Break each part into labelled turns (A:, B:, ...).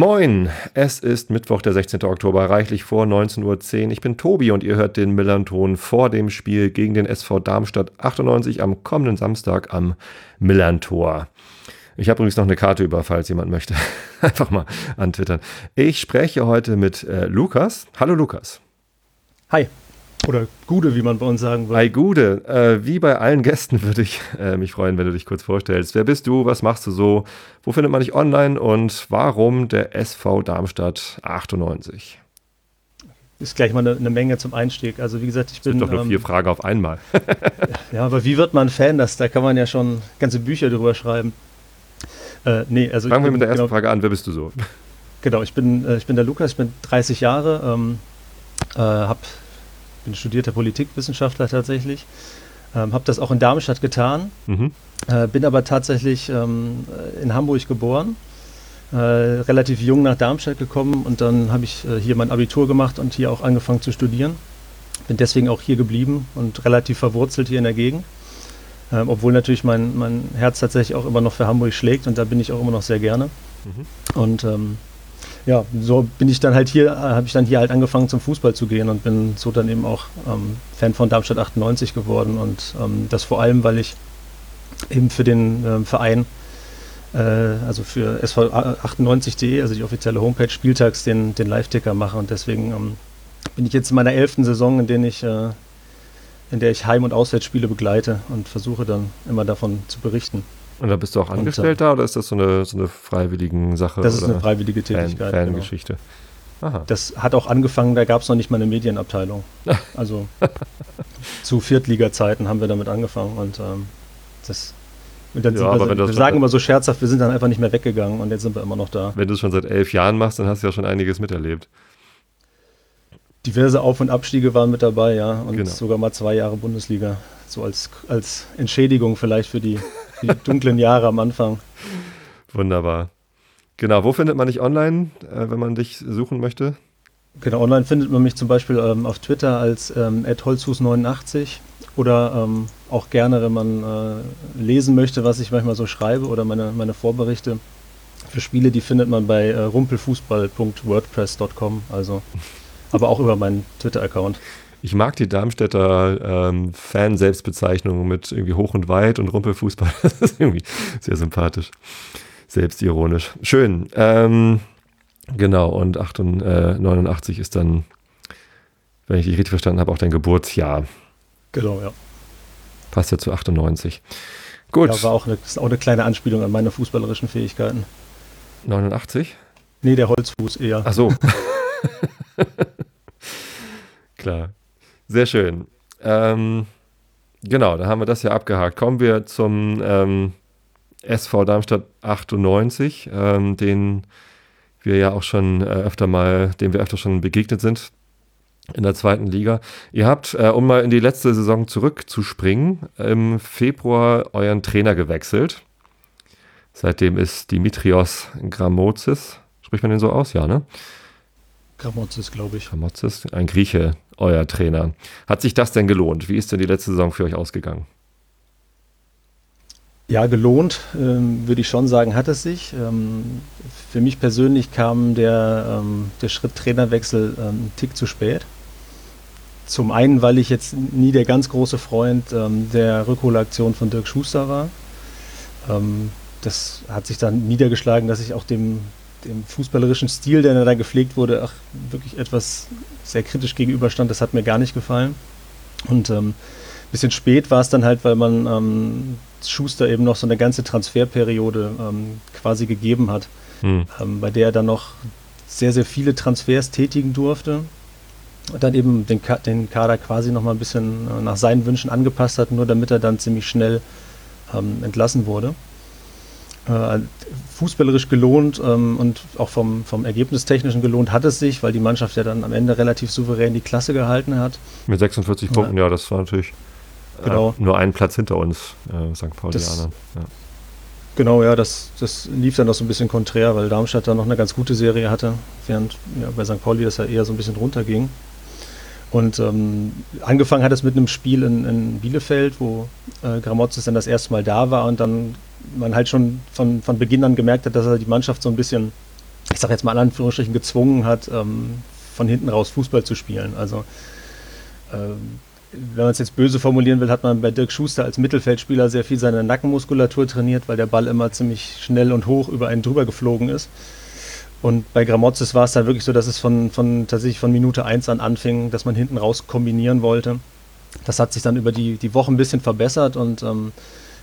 A: Moin, es ist Mittwoch, der 16. Oktober, reichlich vor 19.10 Uhr. Ich bin Tobi und ihr hört den Millanton vor dem Spiel gegen den SV Darmstadt 98 am kommenden Samstag am Millantor. Ich habe übrigens noch eine Karte über, falls jemand möchte. Einfach mal antwittern. Ich spreche heute mit äh, Lukas. Hallo Lukas.
B: Hi. Oder Gude, wie man bei uns sagen würde.
A: Hi Gude. Äh, wie bei allen Gästen würde ich äh, mich freuen, wenn du dich kurz vorstellst. Wer bist du? Was machst du so? Wo findet man dich online? Und warum der SV Darmstadt 98?
B: Ist gleich mal eine, eine Menge zum Einstieg. Also wie gesagt, ich bin...
A: Das sind doch nur ähm, vier Fragen auf einmal.
B: ja, aber wie wird man Fan? Das, da kann man ja schon ganze Bücher drüber schreiben.
A: Äh, nee, also Fangen wir mit der ersten genau, Frage an. Wer bist du so?
B: Genau, ich bin, äh, ich bin der Lukas, ich bin 30 Jahre, ähm, äh, hab, bin studierter Politikwissenschaftler tatsächlich, ähm, habe das auch in Darmstadt getan, mhm. äh, bin aber tatsächlich ähm, in Hamburg geboren, äh, relativ jung nach Darmstadt gekommen und dann habe ich äh, hier mein Abitur gemacht und hier auch angefangen zu studieren. Bin deswegen auch hier geblieben und relativ verwurzelt hier in der Gegend. Ähm, obwohl natürlich mein, mein Herz tatsächlich auch immer noch für Hamburg schlägt und da bin ich auch immer noch sehr gerne. Mhm. Und ähm, ja, so bin ich dann halt hier, äh, habe ich dann hier halt angefangen zum Fußball zu gehen und bin so dann eben auch ähm, Fan von Darmstadt 98 geworden und ähm, das vor allem, weil ich eben für den ähm, Verein, äh, also für SV98.de, also die offizielle Homepage, spieltags den, den Live-Ticker mache und deswegen ähm, bin ich jetzt in meiner elften Saison, in der ich äh, in der ich Heim- und Auswärtsspiele begleite und versuche dann immer davon zu berichten.
A: Und da bist du auch Angestellter oder ist das so eine, so eine freiwillige Sache?
B: Das ist eine freiwillige Tätigkeit.
A: Fan, Fangeschichte.
B: Genau. Das hat auch angefangen, da gab es noch nicht mal eine Medienabteilung. Also zu Viertliga-Zeiten haben wir damit angefangen und ähm, das. Und dann ja, wir, wir sagen immer so scherzhaft, wir sind dann einfach nicht mehr weggegangen und jetzt sind wir immer noch da.
A: Wenn du es schon seit elf Jahren machst, dann hast du ja schon einiges miterlebt.
B: Diverse Auf- und Abstiege waren mit dabei, ja. Und genau. sogar mal zwei Jahre Bundesliga. So als, als Entschädigung vielleicht für die, die dunklen Jahre am Anfang.
A: Wunderbar. Genau, wo findet man dich online, äh, wenn man dich suchen möchte?
B: Genau, online findet man mich zum Beispiel ähm, auf Twitter als ähm, holzhus89 oder ähm, auch gerne, wenn man äh, lesen möchte, was ich manchmal so schreibe oder meine, meine Vorberichte für Spiele, die findet man bei äh, rumpelfußball.wordpress.com. Also aber auch über meinen Twitter-Account.
A: Ich mag die Darmstädter ähm, Fan-Selbstbezeichnung mit irgendwie hoch und weit und Rumpelfußball. Das ist irgendwie sehr sympathisch. Selbstironisch. Schön. Ähm, genau, und 89 äh, ist dann, wenn ich dich richtig verstanden habe, auch dein Geburtsjahr.
B: Genau, ja.
A: Passt ja zu 98. Gut.
B: Ja, war auch eine, ist auch eine kleine Anspielung an meine fußballerischen Fähigkeiten.
A: 89?
B: Nee, der Holzfuß eher.
A: Ach so. Klar. Sehr schön. Ähm, genau, da haben wir das ja abgehakt. Kommen wir zum ähm, SV Darmstadt 98, ähm, den wir ja auch schon äh, öfter mal, dem wir öfter schon begegnet sind in der zweiten Liga. Ihr habt, äh, um mal in die letzte Saison zurückzuspringen, im Februar euren Trainer gewechselt. Seitdem ist Dimitrios Gramozis, spricht man den so aus, ja, ne?
B: Gramotzes, glaube ich.
A: Gramotzes, ein Grieche, euer Trainer. Hat sich das denn gelohnt? Wie ist denn die letzte Saison für euch ausgegangen?
B: Ja, gelohnt, ähm, würde ich schon sagen, hat es sich. Ähm, für mich persönlich kam der, ähm, der Schritt Trainerwechsel ähm, einen Tick zu spät. Zum einen, weil ich jetzt nie der ganz große Freund ähm, der Rückholaktion von Dirk Schuster war. Ähm, das hat sich dann niedergeschlagen, dass ich auch dem, dem fußballerischen Stil, der da gepflegt wurde, ach, wirklich etwas sehr kritisch gegenüberstand. Das hat mir gar nicht gefallen. Und ähm, bisschen spät war es dann halt, weil man ähm, Schuster eben noch so eine ganze Transferperiode ähm, quasi gegeben hat, hm. ähm, bei der er dann noch sehr, sehr viele Transfers tätigen durfte. Und dann eben den, Ka den Kader quasi noch mal ein bisschen äh, nach seinen Wünschen angepasst hat, nur damit er dann ziemlich schnell ähm, entlassen wurde fußballerisch gelohnt ähm, und auch vom, vom Ergebnistechnischen gelohnt hat es sich, weil die Mannschaft ja dann am Ende relativ souverän die Klasse gehalten hat.
A: Mit 46 Punkten, ja, das war natürlich äh, genau. nur einen Platz hinter uns, äh, St. Paulianer. Ja.
B: Genau, ja, das, das lief dann noch so ein bisschen konträr, weil Darmstadt dann noch eine ganz gute Serie hatte, während ja, bei St. Pauli das ja eher so ein bisschen runterging. Und ähm, angefangen hat es mit einem Spiel in, in Bielefeld, wo äh, Gramozis dann das erste Mal da war und dann man halt schon von, von Beginn an gemerkt hat, dass er die Mannschaft so ein bisschen, ich sag jetzt mal in Anführungsstrichen, gezwungen hat, ähm, von hinten raus Fußball zu spielen. Also ähm, wenn man es jetzt böse formulieren will, hat man bei Dirk Schuster als Mittelfeldspieler sehr viel seine Nackenmuskulatur trainiert, weil der Ball immer ziemlich schnell und hoch über einen drüber geflogen ist. Und bei Gramozis war es dann wirklich so, dass es von, von tatsächlich von Minute 1 an anfing, dass man hinten raus kombinieren wollte. Das hat sich dann über die, die Woche ein bisschen verbessert und ähm,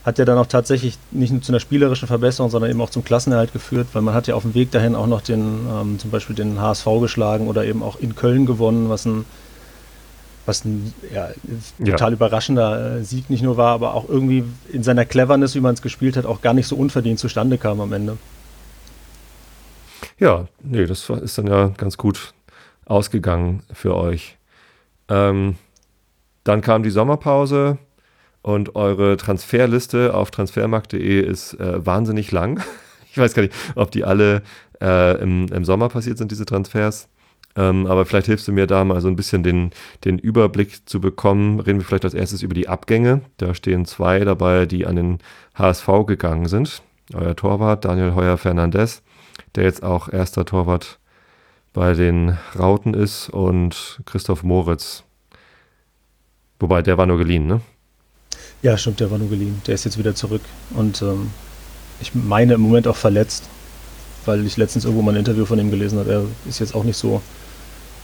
B: hat ja dann auch tatsächlich nicht nur zu einer spielerischen Verbesserung, sondern eben auch zum Klassenerhalt geführt, weil man hat ja auf dem Weg dahin auch noch den, ähm, zum Beispiel den HSV geschlagen oder eben auch in Köln gewonnen, was ein, was ein ja, total ja. überraschender äh, Sieg nicht nur war, aber auch irgendwie in seiner Cleverness, wie man es gespielt hat, auch gar nicht so unverdient zustande kam am Ende.
A: Ja, nee, das ist dann ja ganz gut ausgegangen für euch. Ähm, dann kam die Sommerpause und eure Transferliste auf transfermarkt.de ist äh, wahnsinnig lang. Ich weiß gar nicht, ob die alle äh, im, im, Sommer passiert sind, diese Transfers. Ähm, aber vielleicht hilfst du mir da mal so ein bisschen den, den Überblick zu bekommen. Reden wir vielleicht als erstes über die Abgänge. Da stehen zwei dabei, die an den HSV gegangen sind. Euer Torwart Daniel Heuer Fernandez der jetzt auch erster Torwart bei den Rauten ist und Christoph Moritz. Wobei, der war nur geliehen, ne?
B: Ja, stimmt, der war nur geliehen. Der ist jetzt wieder zurück. Und ähm, ich meine im Moment auch verletzt, weil ich letztens irgendwo mal ein Interview von ihm gelesen habe. Er ist jetzt auch nicht so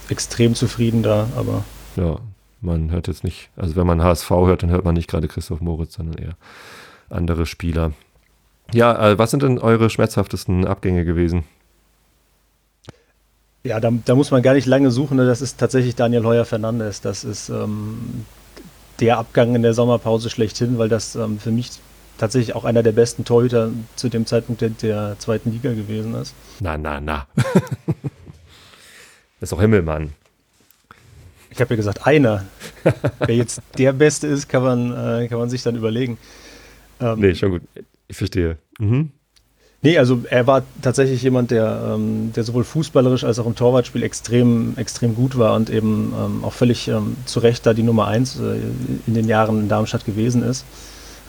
B: extrem zufrieden da, aber.
A: Ja, man hört jetzt nicht, also wenn man HSV hört, dann hört man nicht gerade Christoph Moritz, sondern eher andere Spieler. Ja, äh, was sind denn eure schmerzhaftesten Abgänge gewesen?
B: Ja, da, da, muss man gar nicht lange suchen. Ne? Das ist tatsächlich Daniel Heuer Fernandes. Das ist ähm, der Abgang in der Sommerpause schlechthin, weil das ähm, für mich tatsächlich auch einer der besten Torhüter zu dem Zeitpunkt der, der zweiten Liga gewesen ist.
A: Na, na, na. das ist doch Himmelmann.
B: Ich habe ja gesagt, einer. Wer jetzt der Beste ist, kann man, äh, kann man sich dann überlegen.
A: Ähm, nee, schon gut. Ich verstehe. Mhm.
B: Nee, also er war tatsächlich jemand, der, ähm, der sowohl fußballerisch als auch im Torwartspiel extrem, extrem gut war und eben ähm, auch völlig ähm, zu Recht da die Nummer eins äh, in den Jahren in Darmstadt gewesen ist.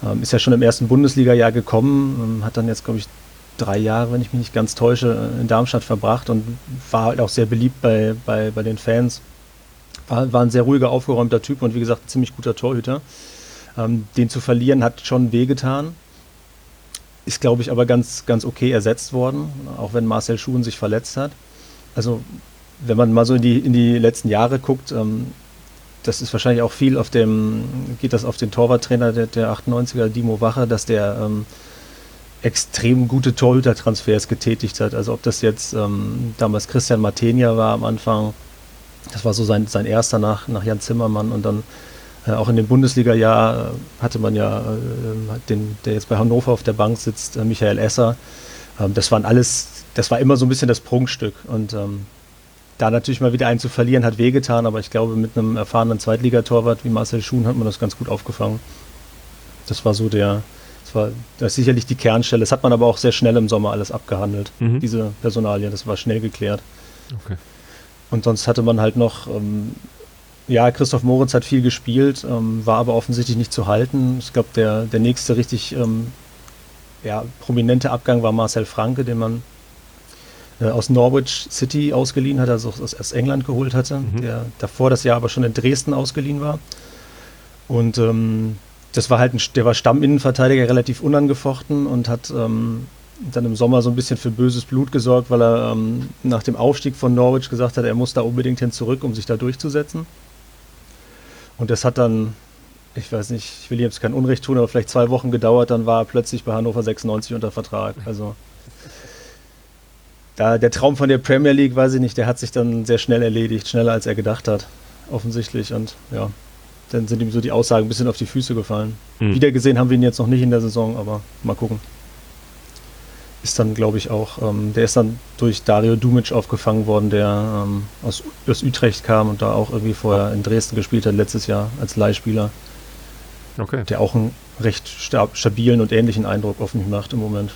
B: Ähm, ist ja schon im ersten Bundesliga-Jahr gekommen, ähm, hat dann jetzt, glaube ich, drei Jahre, wenn ich mich nicht ganz täusche, in Darmstadt verbracht und war halt auch sehr beliebt bei, bei, bei den Fans. War, war ein sehr ruhiger, aufgeräumter Typ und wie gesagt, ein ziemlich guter Torhüter. Ähm, den zu verlieren hat schon wehgetan. Ist, glaube ich, aber ganz, ganz okay ersetzt worden, auch wenn Marcel Schuhen sich verletzt hat. Also, wenn man mal so in die, in die letzten Jahre guckt, ähm, das ist wahrscheinlich auch viel auf dem, geht das auf den Torwarttrainer der, der 98er, Dimo Wache, dass der ähm, extrem gute Torhüter-Transfers getätigt hat. Also ob das jetzt ähm, damals Christian Martenia war am Anfang, das war so sein, sein erster nach, nach Jan Zimmermann und dann auch in dem Bundesliga-Jahr äh, hatte man ja äh, den, der jetzt bei Hannover auf der Bank sitzt, Michael Esser. Ähm, das waren alles, das war immer so ein bisschen das Prunkstück. Und ähm, da natürlich mal wieder einen zu verlieren, hat wehgetan, aber ich glaube, mit einem erfahrenen Zweitligatorwart wie Marcel Schuhn hat man das ganz gut aufgefangen. Das war so der, das war das ist sicherlich die Kernstelle. Das hat man aber auch sehr schnell im Sommer alles abgehandelt, mhm. diese Personalien. Das war schnell geklärt. Okay. Und sonst hatte man halt noch ähm, ja, Christoph Moritz hat viel gespielt, ähm, war aber offensichtlich nicht zu halten. Ich glaube, der, der nächste richtig ähm, ja, prominente Abgang war Marcel Franke, den man äh, aus Norwich City ausgeliehen hat, also aus, aus England geholt hatte, mhm. der davor das Jahr aber schon in Dresden ausgeliehen war. Und ähm, das war halt ein, der war Stamminnenverteidiger, relativ unangefochten und hat ähm, dann im Sommer so ein bisschen für böses Blut gesorgt, weil er ähm, nach dem Aufstieg von Norwich gesagt hat, er muss da unbedingt hin zurück, um sich da durchzusetzen. Und das hat dann, ich weiß nicht, ich will jetzt kein Unrecht tun, aber vielleicht zwei Wochen gedauert, dann war er plötzlich bei Hannover 96 unter Vertrag. Also da der Traum von der Premier League, weiß ich nicht, der hat sich dann sehr schnell erledigt, schneller als er gedacht hat, offensichtlich. Und ja, dann sind ihm so die Aussagen ein bisschen auf die Füße gefallen. Mhm. Wiedergesehen haben wir ihn jetzt noch nicht in der Saison, aber mal gucken ist dann, glaube ich, auch, ähm, der ist dann durch Dario Dumic aufgefangen worden, der ähm, aus, aus Utrecht kam und da auch irgendwie vorher in Dresden gespielt hat, letztes Jahr als Leihspieler. okay. der auch einen recht stabilen und ähnlichen Eindruck auf mich macht im Moment.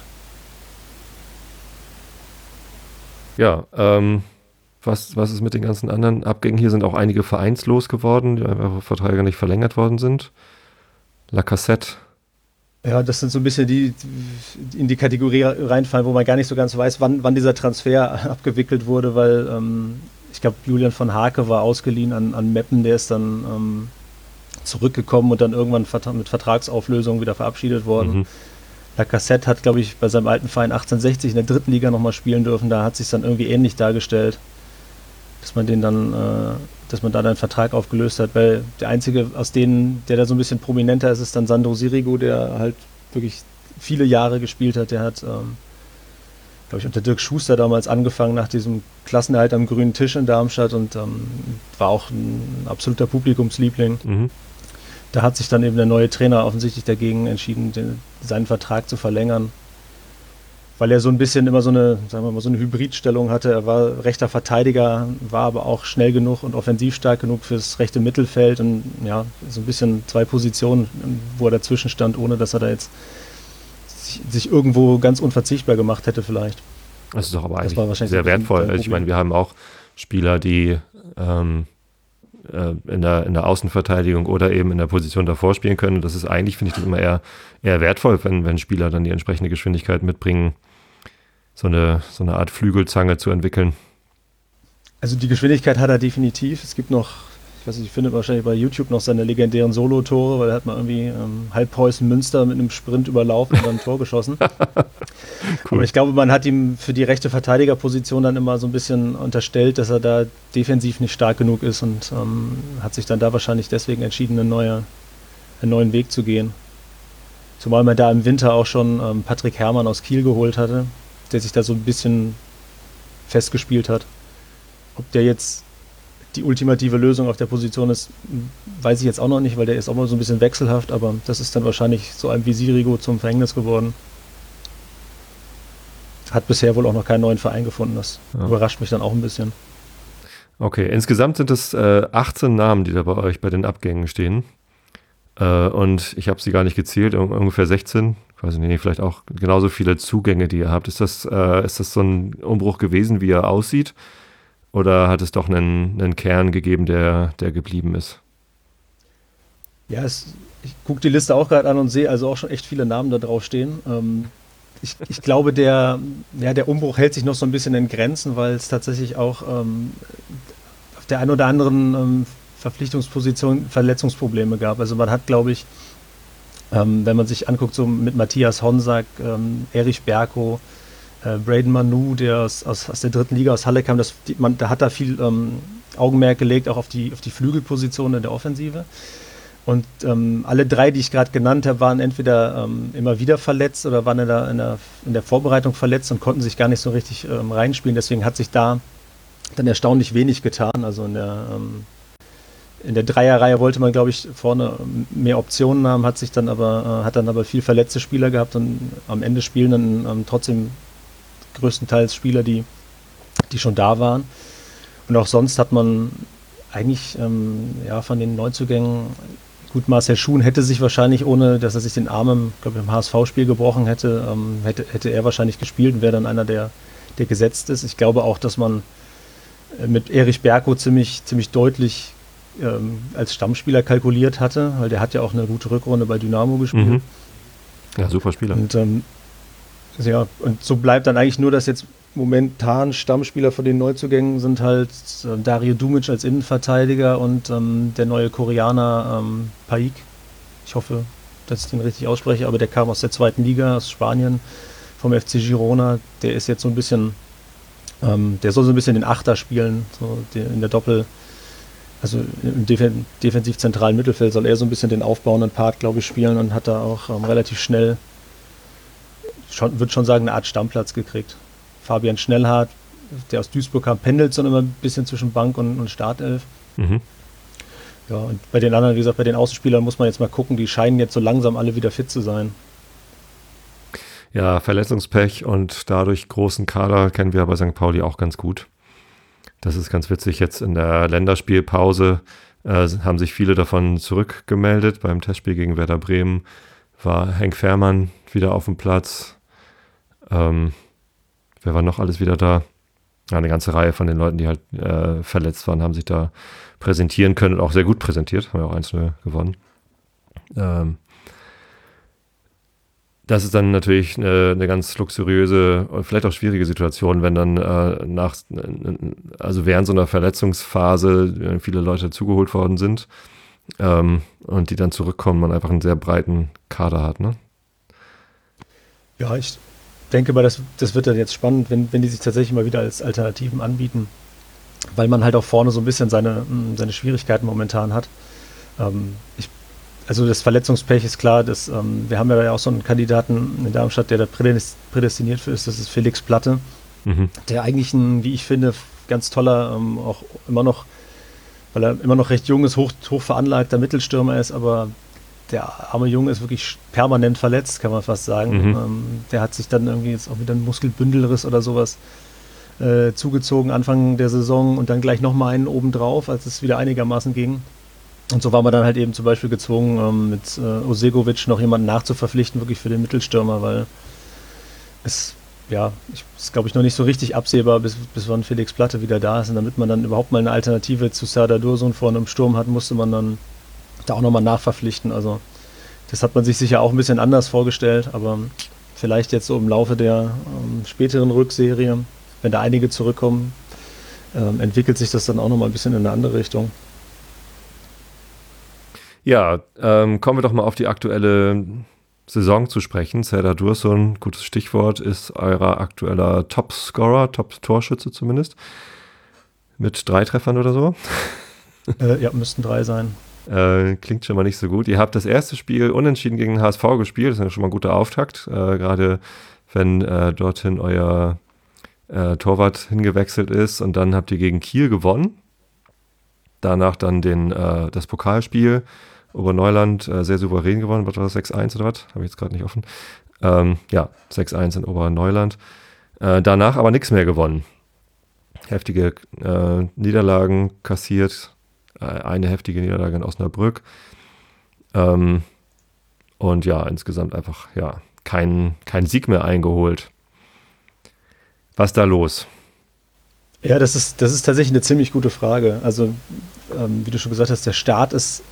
A: Ja, ähm, was, was ist mit den ganzen anderen Abgängen? Hier sind auch einige vereinslos geworden, die einfach Verträge nicht verlängert worden sind. Lacassette.
B: Ja, das sind so ein bisschen die, die in die Kategorie reinfallen, wo man gar nicht so ganz weiß, wann, wann dieser Transfer abgewickelt wurde, weil ähm, ich glaube, Julian von Hake war ausgeliehen an, an Meppen, der ist dann ähm, zurückgekommen und dann irgendwann mit Vertragsauflösung wieder verabschiedet worden. Mhm. Lacassette hat, glaube ich, bei seinem alten Verein 1860 in der dritten Liga nochmal spielen dürfen. Da hat sich dann irgendwie ähnlich dargestellt, dass man den dann, äh, dass man da einen Vertrag aufgelöst hat. Weil der einzige aus denen, der da so ein bisschen prominenter ist, ist dann Sandro Sirigo, der halt wirklich viele Jahre gespielt hat. Der hat, ähm, glaube ich, unter Dirk Schuster damals angefangen nach diesem Klassenerhalt am grünen Tisch in Darmstadt und ähm, war auch ein absoluter Publikumsliebling. Mhm da hat sich dann eben der neue Trainer offensichtlich dagegen entschieden, den, seinen Vertrag zu verlängern. Weil er so ein bisschen immer so eine, sagen wir mal, so eine Hybridstellung hatte. Er war rechter Verteidiger, war aber auch schnell genug und offensiv stark genug fürs rechte Mittelfeld und ja, so ein bisschen zwei Positionen, wo er dazwischen stand, ohne dass er da jetzt sich, irgendwo ganz unverzichtbar gemacht hätte, vielleicht.
A: Das ist doch aber eigentlich sehr wertvoll. Ich meine, wir haben auch Spieler, die ähm, äh, in, der, in der Außenverteidigung oder eben in der Position davor spielen können. das ist eigentlich, finde ich das immer eher, eher wertvoll, wenn, wenn Spieler dann die entsprechende Geschwindigkeit mitbringen, so eine, so eine Art Flügelzange zu entwickeln.
B: Also die Geschwindigkeit hat er definitiv. Es gibt noch weiß nicht, findet wahrscheinlich bei YouTube noch seine legendären Solo-Tore, weil er hat mal irgendwie ähm, halb Preußen Münster mit einem Sprint überlaufen und dann ein Tor geschossen. cool. Aber ich glaube, man hat ihm für die rechte Verteidigerposition dann immer so ein bisschen unterstellt, dass er da defensiv nicht stark genug ist und ähm, hat sich dann da wahrscheinlich deswegen entschieden, eine neue, einen neuen Weg zu gehen. Zumal man da im Winter auch schon ähm, Patrick Herrmann aus Kiel geholt hatte, der sich da so ein bisschen festgespielt hat. Ob der jetzt die ultimative Lösung auf der Position ist, weiß ich jetzt auch noch nicht, weil der ist auch mal so ein bisschen wechselhaft, aber das ist dann wahrscheinlich so einem wie Sirigo zum Verhängnis geworden. Hat bisher wohl auch noch keinen neuen Verein gefunden. Das ja. überrascht mich dann auch ein bisschen.
A: Okay, insgesamt sind es äh, 18 Namen, die da bei euch bei den Abgängen stehen. Äh, und ich habe sie gar nicht gezählt, ungefähr 16. Ich weiß nicht, vielleicht auch genauso viele Zugänge, die ihr habt. Ist das, äh, ist das so ein Umbruch gewesen, wie er aussieht? Oder hat es doch einen, einen Kern gegeben, der, der geblieben ist?
B: Ja, es, ich gucke die Liste auch gerade an und sehe also auch schon echt viele Namen da drauf stehen. Ähm, ich, ich, glaube, der, ja, der Umbruch hält sich noch so ein bisschen in Grenzen, weil es tatsächlich auch ähm, auf der einen oder anderen ähm, Verpflichtungsposition Verletzungsprobleme gab. Also man hat, glaube ich, ähm, wenn man sich anguckt, so mit Matthias Honsack, ähm, Erich Berko, äh, Braden Manu, der aus, aus, aus, der dritten Liga aus Halle kam, das, die, man, da hat da viel ähm, Augenmerk gelegt, auch auf die, auf die Flügelposition in der Offensive. Und ähm, alle drei, die ich gerade genannt habe, waren entweder ähm, immer wieder verletzt oder waren in der, in, der, in der, Vorbereitung verletzt und konnten sich gar nicht so richtig ähm, reinspielen. Deswegen hat sich da dann erstaunlich wenig getan. Also in der, ähm, in der Dreierreihe wollte man, glaube ich, vorne mehr Optionen haben, hat sich dann aber, äh, hat dann aber viel verletzte Spieler gehabt und am Ende spielen dann ähm, trotzdem größtenteils Spieler, die, die schon da waren. Und auch sonst hat man eigentlich ähm, ja, von den Neuzugängen, gut, Marcel Schuhn hätte sich wahrscheinlich, ohne dass er sich den Arm im, glaub, im HSV-Spiel gebrochen hätte, ähm, hätte, hätte er wahrscheinlich gespielt und wäre dann einer, der, der gesetzt ist. Ich glaube auch, dass man äh, mit Erich Berko ziemlich, ziemlich deutlich ähm, als Stammspieler kalkuliert hatte, weil der hat ja auch eine gute Rückrunde bei Dynamo gespielt. Mhm.
A: Ja, super Spieler.
B: Und ähm, ja, und so bleibt dann eigentlich nur, dass jetzt momentan Stammspieler von den Neuzugängen sind halt äh, Dario Dumic als Innenverteidiger und ähm, der neue Koreaner ähm, Paik. Ich hoffe, dass ich den richtig ausspreche, aber der kam aus der zweiten Liga, aus Spanien, vom FC Girona. Der ist jetzt so ein bisschen, ähm, der soll so ein bisschen den Achter spielen, so in der Doppel, also im Defen defensiv zentralen Mittelfeld soll er so ein bisschen den aufbauenden Part, glaube ich, spielen und hat da auch ähm, relativ schnell schon, würde schon sagen, eine Art Stammplatz gekriegt. Fabian Schnellhardt, der aus Duisburg kam, pendelt so immer ein bisschen zwischen Bank und, und Startelf. Mhm. Ja, und bei den anderen, wie gesagt, bei den Außenspielern muss man jetzt mal gucken, die scheinen jetzt so langsam alle wieder fit zu sein.
A: Ja, Verletzungspech und dadurch großen Kader kennen wir bei St. Pauli auch ganz gut. Das ist ganz witzig. Jetzt in der Länderspielpause äh, haben sich viele davon zurückgemeldet. Beim Testspiel gegen Werder Bremen war Henk Fährmann wieder auf dem Platz. Ähm, wer war noch alles wieder da? Eine ganze Reihe von den Leuten, die halt äh, verletzt waren, haben sich da präsentieren können und auch sehr gut präsentiert. Haben ja auch einzelne gewonnen. Ähm, das ist dann natürlich eine, eine, ganz luxuriöse und vielleicht auch schwierige Situation, wenn dann äh, nach, also während so einer Verletzungsphase äh, viele Leute zugeholt worden sind ähm, und die dann zurückkommen, man einfach einen sehr breiten Kader hat, ne?
B: Ja, ich denke mal, das, das wird dann jetzt spannend, wenn, wenn die sich tatsächlich mal wieder als Alternativen anbieten, weil man halt auch vorne so ein bisschen seine, seine Schwierigkeiten momentan hat. Ähm, ich also das Verletzungspech ist klar, dass, ähm, wir haben ja auch so einen Kandidaten in Darmstadt, der da prädestiniert für ist, das ist Felix Platte, mhm. der eigentlich ein, wie ich finde, ganz toller, ähm, auch immer noch, weil er immer noch recht jung ist, hoch, hoch veranlagter Mittelstürmer ist, aber der arme Junge ist wirklich permanent verletzt, kann man fast sagen. Mhm. Ähm, der hat sich dann irgendwie jetzt auch wieder ein Muskelbündelriss oder sowas äh, zugezogen Anfang der Saison und dann gleich nochmal einen obendrauf, als es wieder einigermaßen ging. Und so war man dann halt eben zum Beispiel gezwungen, ähm, mit äh, Osegovic noch jemanden nachzuverpflichten, wirklich für den Mittelstürmer, weil es, ja, ich, ist glaube ich noch nicht so richtig absehbar, bis, bis wann Felix Platte wieder da ist. Und damit man dann überhaupt mal eine Alternative zu Serdar Dursun vorne im Sturm hat, musste man dann da auch nochmal nachverpflichten. Also das hat man sich sicher auch ein bisschen anders vorgestellt, aber vielleicht jetzt so im Laufe der ähm, späteren Rückserie, wenn da einige zurückkommen, ähm, entwickelt sich das dann auch nochmal ein bisschen in eine andere Richtung.
A: Ja, ähm, kommen wir doch mal auf die aktuelle Saison zu sprechen. Serdar Dursun, gutes Stichwort, ist euer aktueller Top-Scorer, Top-Torschütze zumindest. Mit drei Treffern oder so.
B: Äh, ja, müssten drei sein.
A: Äh, klingt schon mal nicht so gut. Ihr habt das erste Spiel unentschieden gegen HSV gespielt. Das ist ja schon mal ein guter Auftakt. Äh, Gerade wenn äh, dorthin euer äh, Torwart hingewechselt ist. Und dann habt ihr gegen Kiel gewonnen. Danach dann den, äh, das Pokalspiel Oberneuland äh, sehr souverän gewonnen. Was war das? 6-1 oder was? Habe ich jetzt gerade nicht offen. Ähm, ja, 6-1 in Oberneuland. Danach aber nichts mehr gewonnen. Heftige äh, Niederlagen kassiert. Äh, eine heftige Niederlage in Osnabrück. Ähm, und ja, insgesamt einfach, ja, kein, kein Sieg mehr eingeholt. Was da los?
B: Ja, das ist, das ist tatsächlich eine ziemlich gute Frage. Also, ähm, wie du schon gesagt hast, der Start ist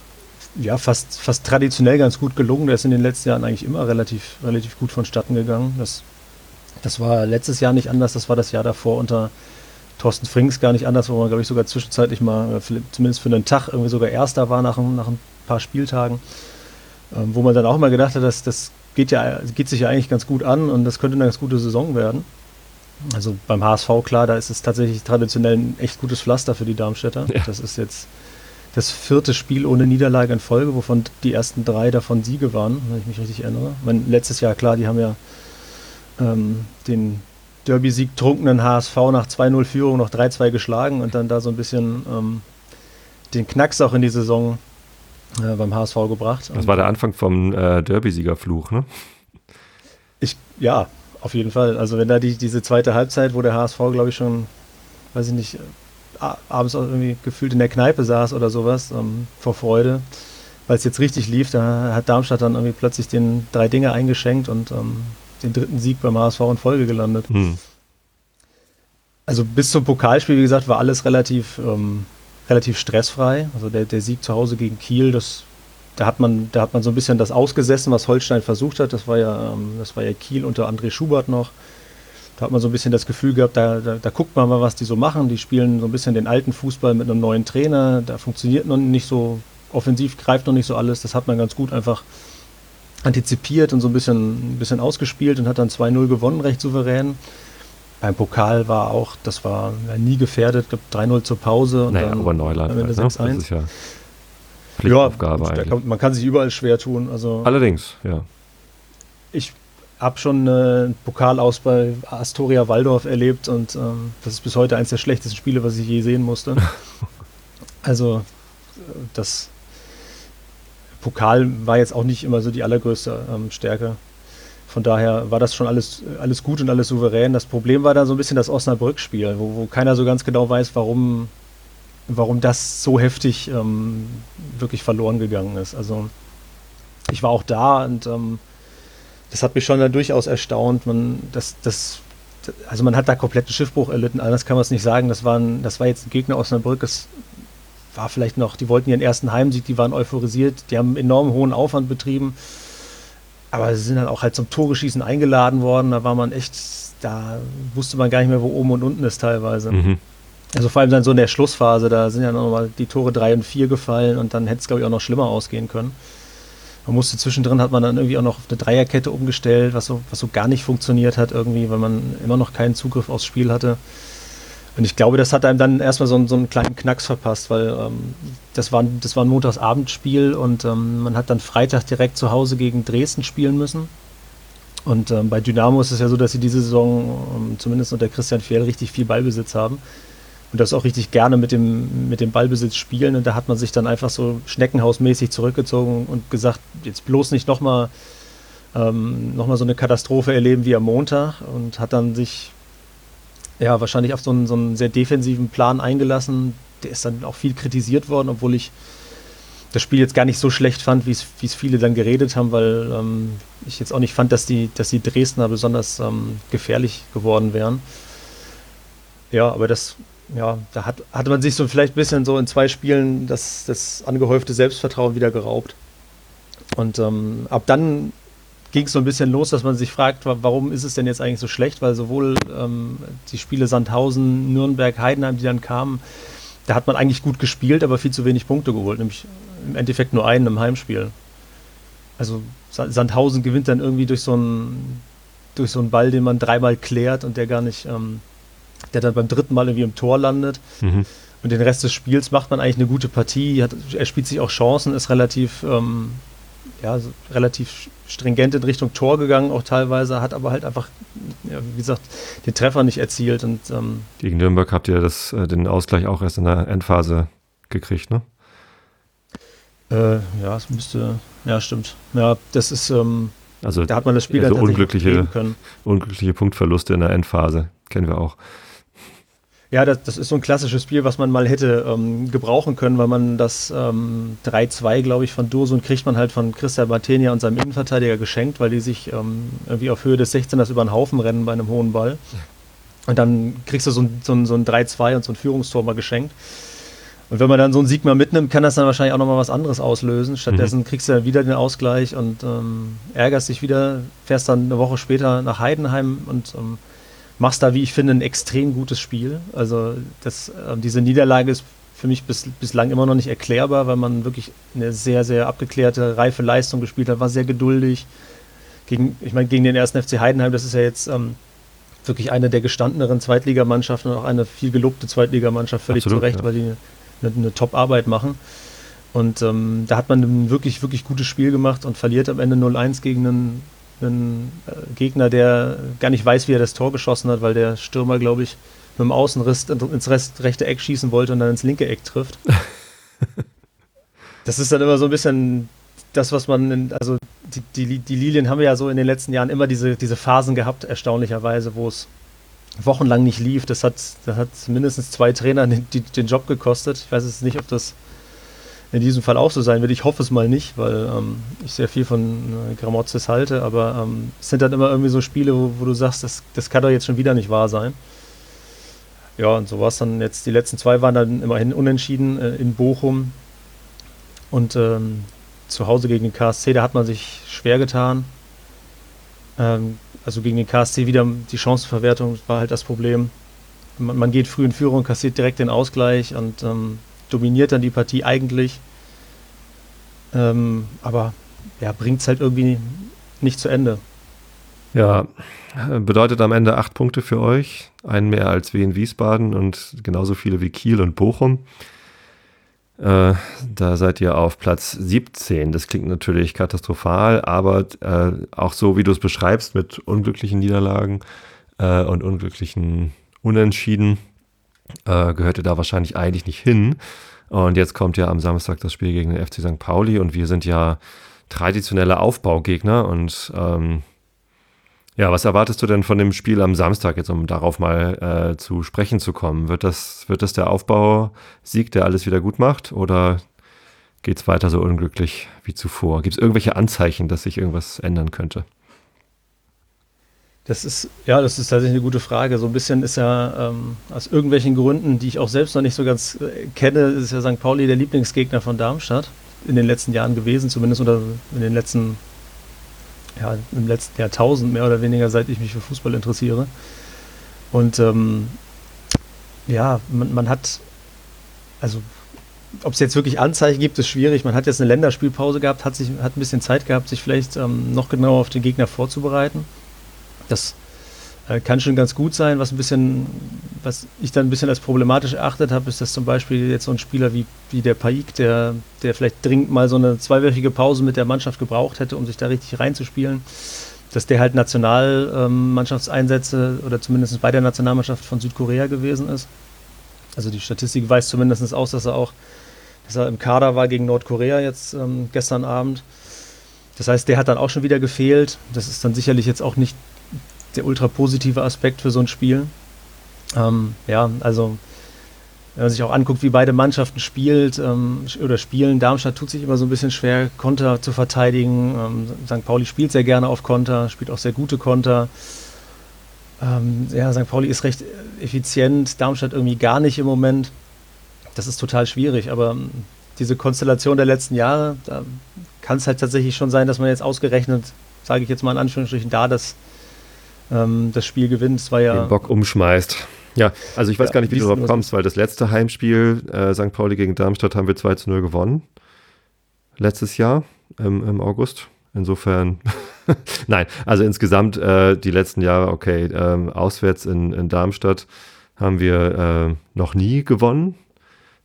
B: ja, fast, fast traditionell ganz gut gelungen. Der ist in den letzten Jahren eigentlich immer relativ, relativ gut vonstatten gegangen. Das, das war letztes Jahr nicht anders, das war das Jahr davor unter Thorsten Frings gar nicht anders, wo man, glaube ich, sogar zwischenzeitlich mal, zumindest für einen Tag, irgendwie sogar Erster war nach, nach ein paar Spieltagen. Ähm, wo man dann auch mal gedacht hat, dass das geht, ja, geht sich ja eigentlich ganz gut an und das könnte eine ganz gute Saison werden. Also beim HSV, klar, da ist es tatsächlich traditionell ein echt gutes Pflaster für die Darmstädter. Ja. Das ist jetzt das vierte Spiel ohne Niederlage in Folge, wovon die ersten drei davon Siege waren, wenn ich mich richtig erinnere. Meine, letztes Jahr, klar, die haben ja ähm, den Derby-Sieg trunkenen HSV nach 2-0-Führung noch 3-2 geschlagen und dann da so ein bisschen ähm, den Knacks auch in die Saison äh, beim HSV gebracht.
A: Das war der Anfang vom äh, Derby-Siegerfluch, ne?
B: Ich, ja, auf jeden Fall. Also wenn da die, diese zweite Halbzeit, wo der HSV, glaube ich, schon, weiß ich nicht, abends auch irgendwie gefühlt in der Kneipe saß oder sowas ähm, vor Freude, weil es jetzt richtig lief. Da hat Darmstadt dann irgendwie plötzlich den drei Dinge eingeschenkt und ähm, den dritten Sieg beim HSV in Folge gelandet. Hm. Also bis zum Pokalspiel, wie gesagt, war alles relativ, ähm, relativ stressfrei. Also der, der Sieg zu Hause gegen Kiel, das, da, hat man, da hat man so ein bisschen das ausgesessen, was Holstein versucht hat. Das war ja, ähm, das war ja Kiel unter André Schubert noch. Da hat man so ein bisschen das Gefühl gehabt, da, da, da, guckt man mal, was die so machen. Die spielen so ein bisschen den alten Fußball mit einem neuen Trainer. Da funktioniert noch nicht so, offensiv greift noch nicht so alles. Das hat man ganz gut einfach antizipiert und so ein bisschen, ein bisschen ausgespielt und hat dann 2-0 gewonnen, recht souverän. Beim Pokal war auch, das war nie gefährdet, glaube 3-0 zur Pause. Und
A: naja,
B: dann
A: aber Neuland. Halt, ne? Das ist ja
B: Pflichtaufgabe ja, kann, man kann sich überall schwer tun. Also
A: Allerdings, ja.
B: Ich habe schon einen Pokal aus bei Astoria Waldorf erlebt und ähm, das ist bis heute eines der schlechtesten Spiele, was ich je sehen musste. also das Pokal war jetzt auch nicht immer so die allergrößte ähm, Stärke. Von daher war das schon alles, alles gut und alles souverän. Das Problem war dann so ein bisschen das Osnabrück-Spiel, wo, wo keiner so ganz genau weiß, warum, warum das so heftig ähm, wirklich verloren gegangen ist. Also ich war auch da und ähm, das hat mich schon dann durchaus erstaunt. Man, das, das, also man hat da kompletten Schiffbruch erlitten, anders kann man es nicht sagen. Das, waren, das war jetzt ein Gegner Osnabrück, das war vielleicht noch, die wollten ihren ersten Heimsieg, die waren euphorisiert, die haben enorm hohen Aufwand betrieben. Aber sie sind dann auch halt zum Toreschießen eingeladen worden. Da war man echt, da wusste man gar nicht mehr, wo oben und unten ist teilweise. Mhm. Also vor allem dann so in der Schlussphase, da sind ja nochmal die Tore 3 und 4 gefallen und dann hätte es, glaube ich, auch noch schlimmer ausgehen können. Man musste zwischendrin, hat man dann irgendwie auch noch auf eine Dreierkette umgestellt, was so, was so gar nicht funktioniert hat irgendwie, weil man immer noch keinen Zugriff aufs Spiel hatte. Und ich glaube, das hat einem dann erstmal so, so einen kleinen Knacks verpasst, weil ähm, das, war, das war ein Montagsabendspiel und ähm, man hat dann Freitag direkt zu Hause gegen Dresden spielen müssen. Und ähm, bei Dynamo ist es ja so, dass sie diese Saison, ähm, zumindest unter Christian Fjell, richtig viel Ballbesitz haben. Und das auch richtig gerne mit dem, mit dem Ballbesitz spielen. Und da hat man sich dann einfach so schneckenhausmäßig zurückgezogen und gesagt, jetzt bloß nicht nochmal ähm, noch so eine Katastrophe erleben wie am Montag. Und hat dann sich ja, wahrscheinlich auf so einen, so einen sehr defensiven Plan eingelassen. Der ist dann auch viel kritisiert worden, obwohl ich das Spiel jetzt gar nicht so schlecht fand, wie es viele dann geredet haben, weil ähm, ich jetzt auch nicht fand, dass die, dass die Dresdner besonders ähm, gefährlich geworden wären. Ja, aber das, ja, da hat, hatte man sich so vielleicht ein bisschen so in zwei Spielen das, das angehäufte Selbstvertrauen wieder geraubt. Und ähm, ab dann ging es so ein bisschen los, dass man sich fragt, warum ist es denn jetzt eigentlich so schlecht? Weil sowohl ähm, die Spiele Sandhausen, Nürnberg, Heidenheim, die dann kamen, da hat man eigentlich gut gespielt, aber viel zu wenig Punkte geholt, nämlich im Endeffekt nur einen im Heimspiel. Also Sandhausen gewinnt dann irgendwie durch so einen, durch so einen Ball, den man dreimal klärt und der gar nicht, ähm, der dann beim dritten Mal irgendwie im Tor landet. Mhm. Und den Rest des Spiels macht man eigentlich eine gute Partie. Hat, er spielt sich auch Chancen, ist relativ ähm, ja, relativ stringent in Richtung Tor gegangen, auch teilweise, hat aber halt einfach, ja, wie gesagt, den Treffer nicht erzielt. Und, ähm
A: Gegen Nürnberg habt ihr das, äh, den Ausgleich auch erst in der Endphase gekriegt, ne?
B: Äh, ja, es müsste, ja, stimmt. Ja, das ist, ähm,
A: also, da hat man das Spiel also unglückliche, unglückliche Punktverluste in der Endphase, kennen wir auch.
B: Ja, das, das, ist so ein klassisches Spiel, was man mal hätte ähm, gebrauchen können, weil man das ähm, 3-2, glaube ich, von Dursun kriegt man halt von Christian Martenia und seinem Innenverteidiger geschenkt, weil die sich ähm, irgendwie auf Höhe des 16ers über den Haufen rennen bei einem hohen Ball. Und dann kriegst du so ein, so ein, so ein 3-2 und so ein Führungstor mal geschenkt. Und wenn man dann so einen Sieg mal mitnimmt, kann das dann wahrscheinlich auch nochmal was anderes auslösen. Stattdessen mhm. kriegst du dann wieder den Ausgleich und ähm, ärgerst dich wieder, fährst dann eine Woche später nach Heidenheim und ähm, machst da, wie ich finde, ein extrem gutes Spiel. Also das, äh, diese Niederlage ist für mich bis, bislang immer noch nicht erklärbar, weil man wirklich eine sehr, sehr abgeklärte, reife Leistung gespielt hat, war sehr geduldig. Gegen, ich meine, gegen den ersten FC Heidenheim, das ist ja jetzt ähm, wirklich eine der gestandeneren Zweitligamannschaften und auch eine viel gelobte Zweitligamannschaft, völlig Absolut, zu Recht, ja. weil die eine, eine Top-Arbeit machen. Und ähm, da hat man ein wirklich, wirklich gutes Spiel gemacht und verliert am Ende 0-1 gegen einen ein äh, Gegner, der gar nicht weiß, wie er das Tor geschossen hat, weil der Stürmer, glaube ich, mit dem Außenriss ins Rest, rechte Eck schießen wollte und dann ins linke Eck trifft. das ist dann immer so ein bisschen das, was man, in, also die, die, die Lilien haben ja so in den letzten Jahren immer diese, diese Phasen gehabt, erstaunlicherweise, wo es wochenlang nicht lief. Das hat, das hat mindestens zwei Trainer den, den Job gekostet. Ich weiß jetzt nicht, ob das in diesem Fall auch so sein wird. Ich hoffe es mal nicht, weil ähm, ich sehr viel von äh, Gramozis halte, aber ähm, es sind dann immer irgendwie so Spiele, wo, wo, du sagst, das, das kann doch jetzt schon wieder nicht wahr sein. Ja, und so war es dann jetzt. Die letzten zwei waren dann immerhin unentschieden äh, in Bochum und ähm, zu Hause gegen den KSC, da hat man sich schwer getan. Ähm, also gegen den KSC wieder die Chancenverwertung war halt das Problem. Man, man geht früh in Führung, kassiert direkt den Ausgleich und ähm, dominiert dann die Partie eigentlich. Ähm, aber ja, bringt es halt irgendwie nicht zu Ende.
A: Ja, bedeutet am Ende acht Punkte für euch, einen mehr als wie in Wiesbaden und genauso viele wie Kiel und Bochum. Äh, da seid ihr auf Platz 17. Das klingt natürlich katastrophal, aber äh, auch so, wie du es beschreibst, mit unglücklichen Niederlagen äh, und unglücklichen Unentschieden, äh, gehörte da wahrscheinlich eigentlich nicht hin. Und jetzt kommt ja am Samstag das Spiel gegen den FC St. Pauli und wir sind ja traditionelle Aufbaugegner und ähm, Ja, was erwartest du denn von dem Spiel am Samstag, jetzt um darauf mal äh, zu sprechen zu kommen? Wird das, wird das der Aufbausieg, der alles wieder gut macht? Oder geht es weiter so unglücklich wie zuvor? Gibt es irgendwelche Anzeichen, dass sich irgendwas ändern könnte?
B: Das ist, ja, das ist tatsächlich eine gute Frage. So ein bisschen ist ja ähm, aus irgendwelchen Gründen, die ich auch selbst noch nicht so ganz äh, kenne, ist ja St. Pauli der Lieblingsgegner von Darmstadt in den letzten Jahren gewesen, zumindest oder in den letzten ja, im letzten Jahrtausend mehr oder weniger, seit ich mich für Fußball interessiere. Und ähm, ja, man, man hat, also ob es jetzt wirklich Anzeichen gibt, ist schwierig. Man hat jetzt eine Länderspielpause gehabt, hat, sich, hat ein bisschen Zeit gehabt, sich vielleicht ähm, noch genauer auf den Gegner vorzubereiten. Das äh, kann schon ganz gut sein. Was ein bisschen, was ich dann ein bisschen als problematisch erachtet habe, ist, dass zum Beispiel jetzt so ein Spieler wie, wie der Paik, der, der vielleicht dringend mal so eine zweiwöchige Pause mit der Mannschaft gebraucht hätte, um sich da richtig reinzuspielen, dass der halt Nationalmannschaftseinsätze ähm, oder zumindest bei der Nationalmannschaft von Südkorea gewesen ist. Also die Statistik weist zumindest aus, dass er auch, dass er im Kader war gegen Nordkorea jetzt ähm, gestern Abend. Das heißt, der hat dann auch schon wieder gefehlt. Das ist dann sicherlich jetzt auch nicht der ultra positive Aspekt für so ein Spiel. Ähm, ja, also wenn man sich auch anguckt, wie beide Mannschaften spielt ähm, oder spielen, Darmstadt tut sich immer so ein bisschen schwer, Konter zu verteidigen. Ähm, St. Pauli spielt sehr gerne auf Konter, spielt auch sehr gute Konter. Ähm, ja, St. Pauli ist recht effizient, Darmstadt irgendwie gar nicht im Moment. Das ist total schwierig, aber ähm, diese Konstellation der letzten Jahre, da kann es halt tatsächlich schon sein, dass man jetzt ausgerechnet, sage ich jetzt mal in Anführungsstrichen, da das ähm, das Spiel gewinnt. Es war ja
A: den Bock umschmeißt. Ja, also ich weiß ja, gar nicht, wie du darauf kommst, weil das letzte Heimspiel äh, St. Pauli gegen Darmstadt haben wir 2 zu 0 gewonnen. Letztes Jahr ähm, im August. Insofern, nein, also insgesamt äh, die letzten Jahre, okay, ähm, auswärts in, in Darmstadt haben wir äh, noch nie gewonnen.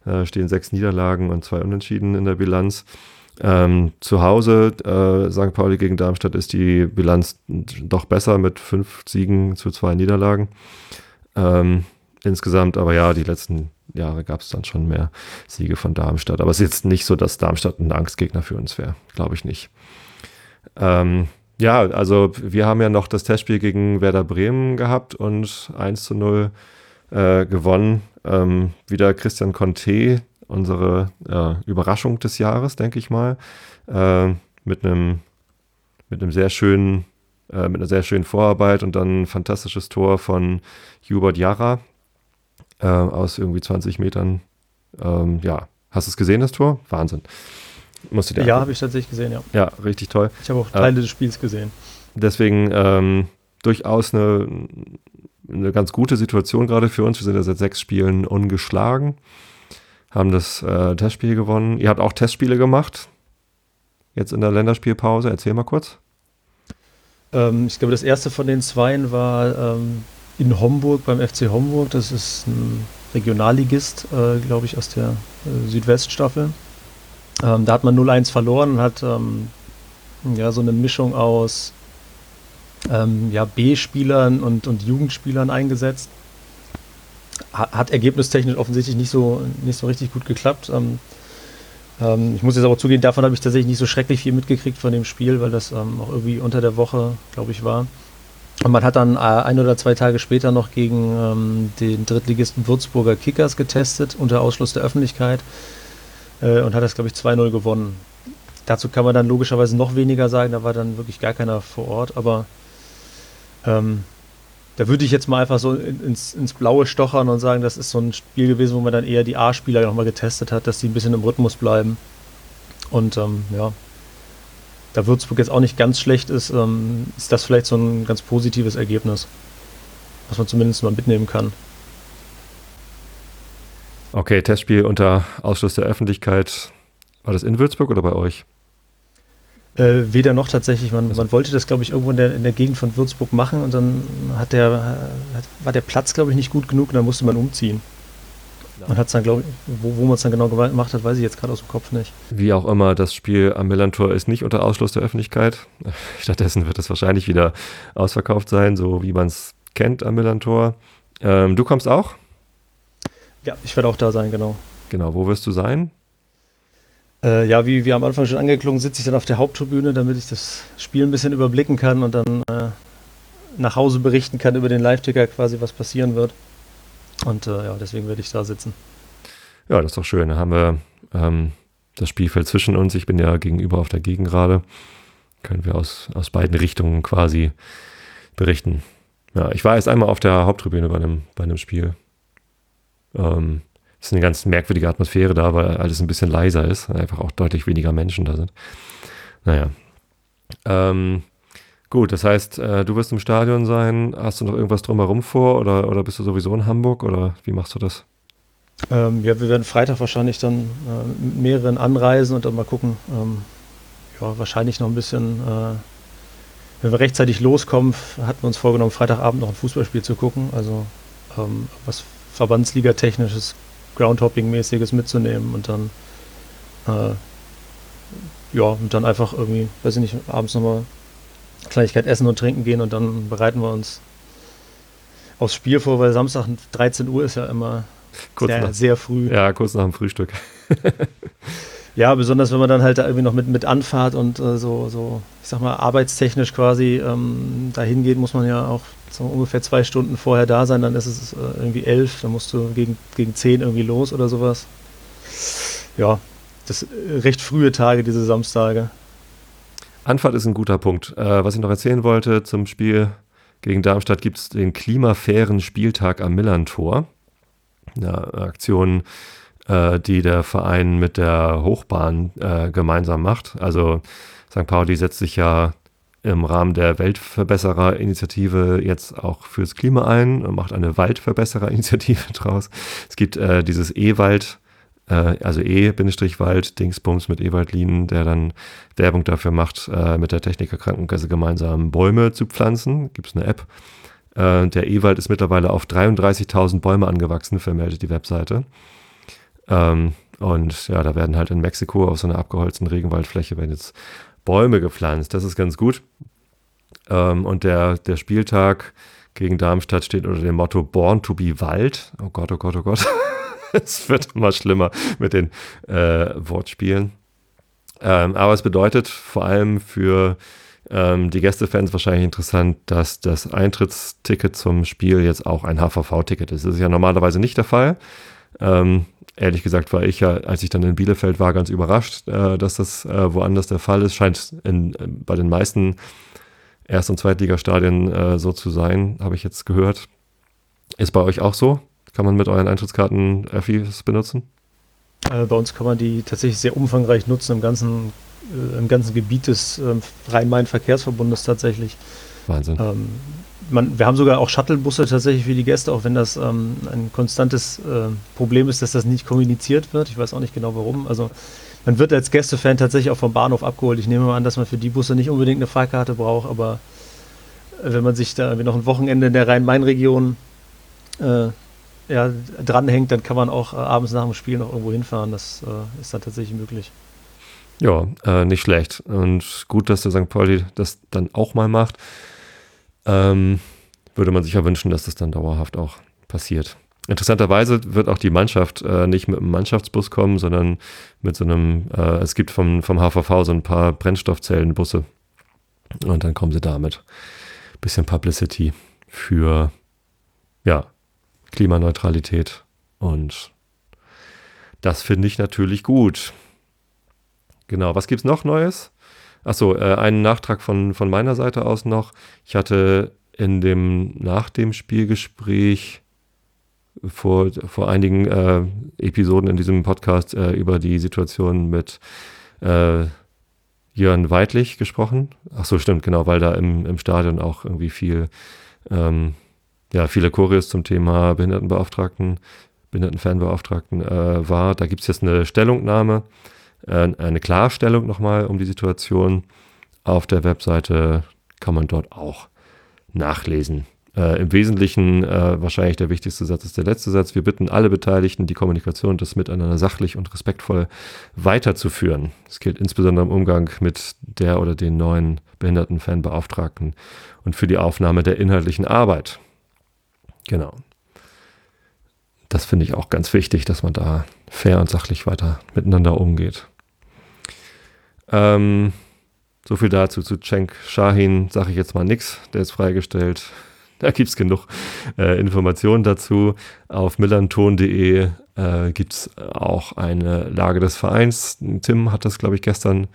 A: Äh, stehen sechs Niederlagen und zwei Unentschieden in der Bilanz. Ähm, zu Hause, äh, St. Pauli gegen Darmstadt, ist die Bilanz doch besser mit fünf Siegen zu zwei Niederlagen. Ähm, insgesamt, aber ja, die letzten Jahre gab es dann schon mehr Siege von Darmstadt. Aber es ist jetzt nicht so, dass Darmstadt ein Angstgegner für uns wäre. Glaube ich nicht. Ähm, ja, also wir haben ja noch das Testspiel gegen Werder Bremen gehabt und 1 zu 0 äh, gewonnen. Ähm, wieder Christian Conte, unsere äh, Überraschung des Jahres, denke ich mal, äh, mit einem mit einem sehr schönen äh, mit einer sehr schönen Vorarbeit und dann ein fantastisches Tor von Hubert Jara äh, aus irgendwie 20 Metern. Ähm, ja, hast du es gesehen, das Tor? Wahnsinn.
B: Musst du dir ja, habe ich tatsächlich gesehen, ja.
A: Ja, richtig toll.
B: Ich habe auch Teile äh, des Spiels gesehen.
A: Deswegen ähm, durchaus eine, eine ganz gute Situation gerade für uns. Wir sind ja seit sechs Spielen ungeschlagen haben das äh, Testspiel gewonnen. Ihr habt auch Testspiele gemacht. Jetzt in der Länderspielpause. Erzähl mal kurz.
B: Ähm, ich glaube, das erste von den zweien war ähm, in Homburg beim FC Homburg. Das ist ein Regionalligist, äh, glaube ich, aus der äh, Südweststaffel. Ähm, da hat man 0-1 verloren und hat ähm, ja, so eine Mischung aus ähm, ja, B-Spielern und, und Jugendspielern eingesetzt hat ergebnistechnisch offensichtlich nicht so, nicht so richtig gut geklappt. Ähm, ähm, ich muss jetzt aber zugeben, davon habe ich tatsächlich nicht so schrecklich viel mitgekriegt von dem Spiel, weil das ähm, auch irgendwie unter der Woche, glaube ich, war. Und man hat dann äh, ein oder zwei Tage später noch gegen ähm, den Drittligisten Würzburger Kickers getestet, unter Ausschluss der Öffentlichkeit, äh, und hat das, glaube ich, 2-0 gewonnen. Dazu kann man dann logischerweise noch weniger sagen, da war dann wirklich gar keiner vor Ort, aber ähm, da würde ich jetzt mal einfach so ins, ins Blaue stochern und sagen, das ist so ein Spiel gewesen, wo man dann eher die A-Spieler nochmal getestet hat, dass die ein bisschen im Rhythmus bleiben. Und ähm, ja, da Würzburg jetzt auch nicht ganz schlecht ist, ähm, ist das vielleicht so ein ganz positives Ergebnis, was man zumindest mal mitnehmen kann.
A: Okay, Testspiel unter Ausschluss der Öffentlichkeit. War das in Würzburg oder bei euch?
B: Äh, weder noch tatsächlich. Man, man wollte das, glaube ich, irgendwo in der, in der Gegend von Würzburg machen und dann hat der, hat, war der Platz, glaube ich, nicht gut genug und dann musste man umziehen. Man hat es dann, glaube ich, wo, wo man es dann genau gemacht hat, weiß ich jetzt gerade aus dem Kopf nicht.
A: Wie auch immer, das Spiel am Millantor ist nicht unter Ausschluss der Öffentlichkeit. Stattdessen wird es wahrscheinlich wieder ausverkauft sein, so wie man es kennt am Millantor. Ähm, du kommst auch?
B: Ja, ich werde auch da sein, genau.
A: Genau, wo wirst du sein?
B: Äh, ja, wie wir am Anfang schon angeklungen, sitze ich dann auf der Haupttribüne, damit ich das Spiel ein bisschen überblicken kann und dann äh, nach Hause berichten kann über den Live-Ticker quasi, was passieren wird. Und äh, ja, deswegen werde ich da sitzen.
A: Ja, das ist doch schön. Da haben wir ähm, das Spielfeld zwischen uns. Ich bin ja gegenüber auf der Gegengrade. Können wir aus, aus beiden Richtungen quasi berichten. Ja, ich war erst einmal auf der Haupttribüne bei einem, bei einem Spiel. Ähm, ist eine ganz merkwürdige Atmosphäre da, weil alles ein bisschen leiser ist, einfach auch deutlich weniger Menschen da sind. Naja. Ähm, gut, das heißt, äh, du wirst im Stadion sein. Hast du noch irgendwas drumherum vor oder, oder bist du sowieso in Hamburg oder wie machst du das?
B: Ähm, ja, wir werden Freitag wahrscheinlich dann äh, mit mehreren anreisen und dann mal gucken. Ähm, ja, wahrscheinlich noch ein bisschen, äh, wenn wir rechtzeitig loskommen, hatten wir uns vorgenommen, Freitagabend noch ein Fußballspiel zu gucken. Also ähm, was Verbandsliga-technisches, Groundhopping-mäßiges mitzunehmen und dann äh, ja, und dann einfach irgendwie, weiß ich nicht, abends nochmal Kleinigkeit essen und trinken gehen und dann bereiten wir uns aufs Spiel vor, weil Samstag 13 Uhr ist ja immer kurz sehr, nach, sehr früh.
A: Ja, kurz nach dem Frühstück.
B: ja, besonders wenn man dann halt da irgendwie noch mit, mit Anfahrt und äh, so, so, ich sag mal, arbeitstechnisch quasi ähm, dahin geht, muss man ja auch so ungefähr zwei Stunden vorher da sein, dann ist es äh, irgendwie elf, dann musst du gegen, gegen zehn irgendwie los oder sowas. Ja, das äh, recht frühe Tage, diese Samstage.
A: Anfahrt ist ein guter Punkt. Äh, was ich noch erzählen wollte zum Spiel gegen Darmstadt gibt es den klimafairen Spieltag am Millantor. Eine Aktion, äh, die der Verein mit der Hochbahn äh, gemeinsam macht. Also St. Pauli setzt sich ja im Rahmen der Weltverbesserer-Initiative jetzt auch fürs Klima ein und macht eine Waldverbesserer-Initiative draus. Es gibt äh, dieses E-Wald, äh, also E-Wald, Dingsbums mit E-Waldlinien, der dann Werbung dafür macht, äh, mit der Techniker Krankenkasse gemeinsam Bäume zu pflanzen. Gibt es eine App. Äh, der E-Wald ist mittlerweile auf 33.000 Bäume angewachsen, vermeldet die Webseite. Ähm, und ja, da werden halt in Mexiko auf so einer abgeholzten Regenwaldfläche werden jetzt Bäume gepflanzt. Das ist ganz gut. Ähm, und der, der Spieltag gegen Darmstadt steht unter dem Motto Born to be Wald. Oh Gott, oh Gott, oh Gott. es wird immer schlimmer mit den äh, Wortspielen. Ähm, aber es bedeutet vor allem für ähm, die Gästefans wahrscheinlich interessant, dass das Eintrittsticket zum Spiel jetzt auch ein HVV-Ticket ist. Das ist ja normalerweise nicht der Fall. Ähm, ehrlich gesagt war ich ja, als ich dann in Bielefeld war, ganz überrascht, äh, dass das äh, woanders der Fall ist. Scheint in, äh, bei den meisten Erst- und Zweitligastadien äh, so zu sein, habe ich jetzt gehört. Ist bei euch auch so? Kann man mit euren Eintrittskarten Öffis benutzen?
B: Äh, bei uns kann man die tatsächlich sehr umfangreich nutzen im ganzen, äh, im ganzen Gebiet des ähm, Rhein-Main-Verkehrsverbundes tatsächlich.
A: Wahnsinn.
B: Ähm, man, wir haben sogar auch Shuttlebusse tatsächlich für die Gäste, auch wenn das ähm, ein konstantes äh, Problem ist, dass das nicht kommuniziert wird. Ich weiß auch nicht genau warum. Also man wird als Gästefan tatsächlich auch vom Bahnhof abgeholt. Ich nehme mal an, dass man für die Busse nicht unbedingt eine Fahrkarte braucht, aber äh, wenn man sich da noch ein Wochenende in der Rhein-Main-Region äh, ja, dranhängt, dann kann man auch äh, abends nach dem Spiel noch irgendwo hinfahren. Das äh, ist dann tatsächlich möglich.
A: Ja, äh, nicht schlecht. Und gut, dass der St. Pauli das dann auch mal macht. Ähm, würde man sich ja wünschen, dass das dann dauerhaft auch passiert. Interessanterweise wird auch die Mannschaft äh, nicht mit einem Mannschaftsbus kommen, sondern mit so einem, äh, es gibt vom, vom HVV so ein paar Brennstoffzellenbusse. Und dann kommen sie damit. Bisschen Publicity für, ja, Klimaneutralität. Und das finde ich natürlich gut. Genau, was gibt es noch Neues? Achso, äh, einen Nachtrag von, von meiner Seite aus noch. Ich hatte in dem, nach dem Spielgespräch vor, vor einigen äh, Episoden in diesem Podcast äh, über die Situation mit äh, Jörn Weidlich gesprochen. Achso, stimmt, genau, weil da im, im Stadion auch irgendwie viel ähm, ja, viele Choreos zum Thema Behindertenbeauftragten, Behindertenfernbeauftragten äh, war. Da gibt es jetzt eine Stellungnahme, eine Klarstellung nochmal um die Situation. Auf der Webseite kann man dort auch nachlesen. Äh, Im Wesentlichen äh, wahrscheinlich der wichtigste Satz ist der letzte Satz. Wir bitten alle Beteiligten, die Kommunikation und das Miteinander sachlich und respektvoll weiterzuführen. Das gilt insbesondere im Umgang mit der oder den neuen Behindertenfanbeauftragten und für die Aufnahme der inhaltlichen Arbeit. Genau. Das finde ich auch ganz wichtig, dass man da fair und sachlich weiter miteinander umgeht. Ähm, so viel dazu zu Cenk Shahin, sage ich jetzt mal nichts. Der ist freigestellt. Da gibt es genug äh, Informationen dazu. Auf millanton.de äh, gibt es auch eine Lage des Vereins. Tim hat das, glaube ich, gestern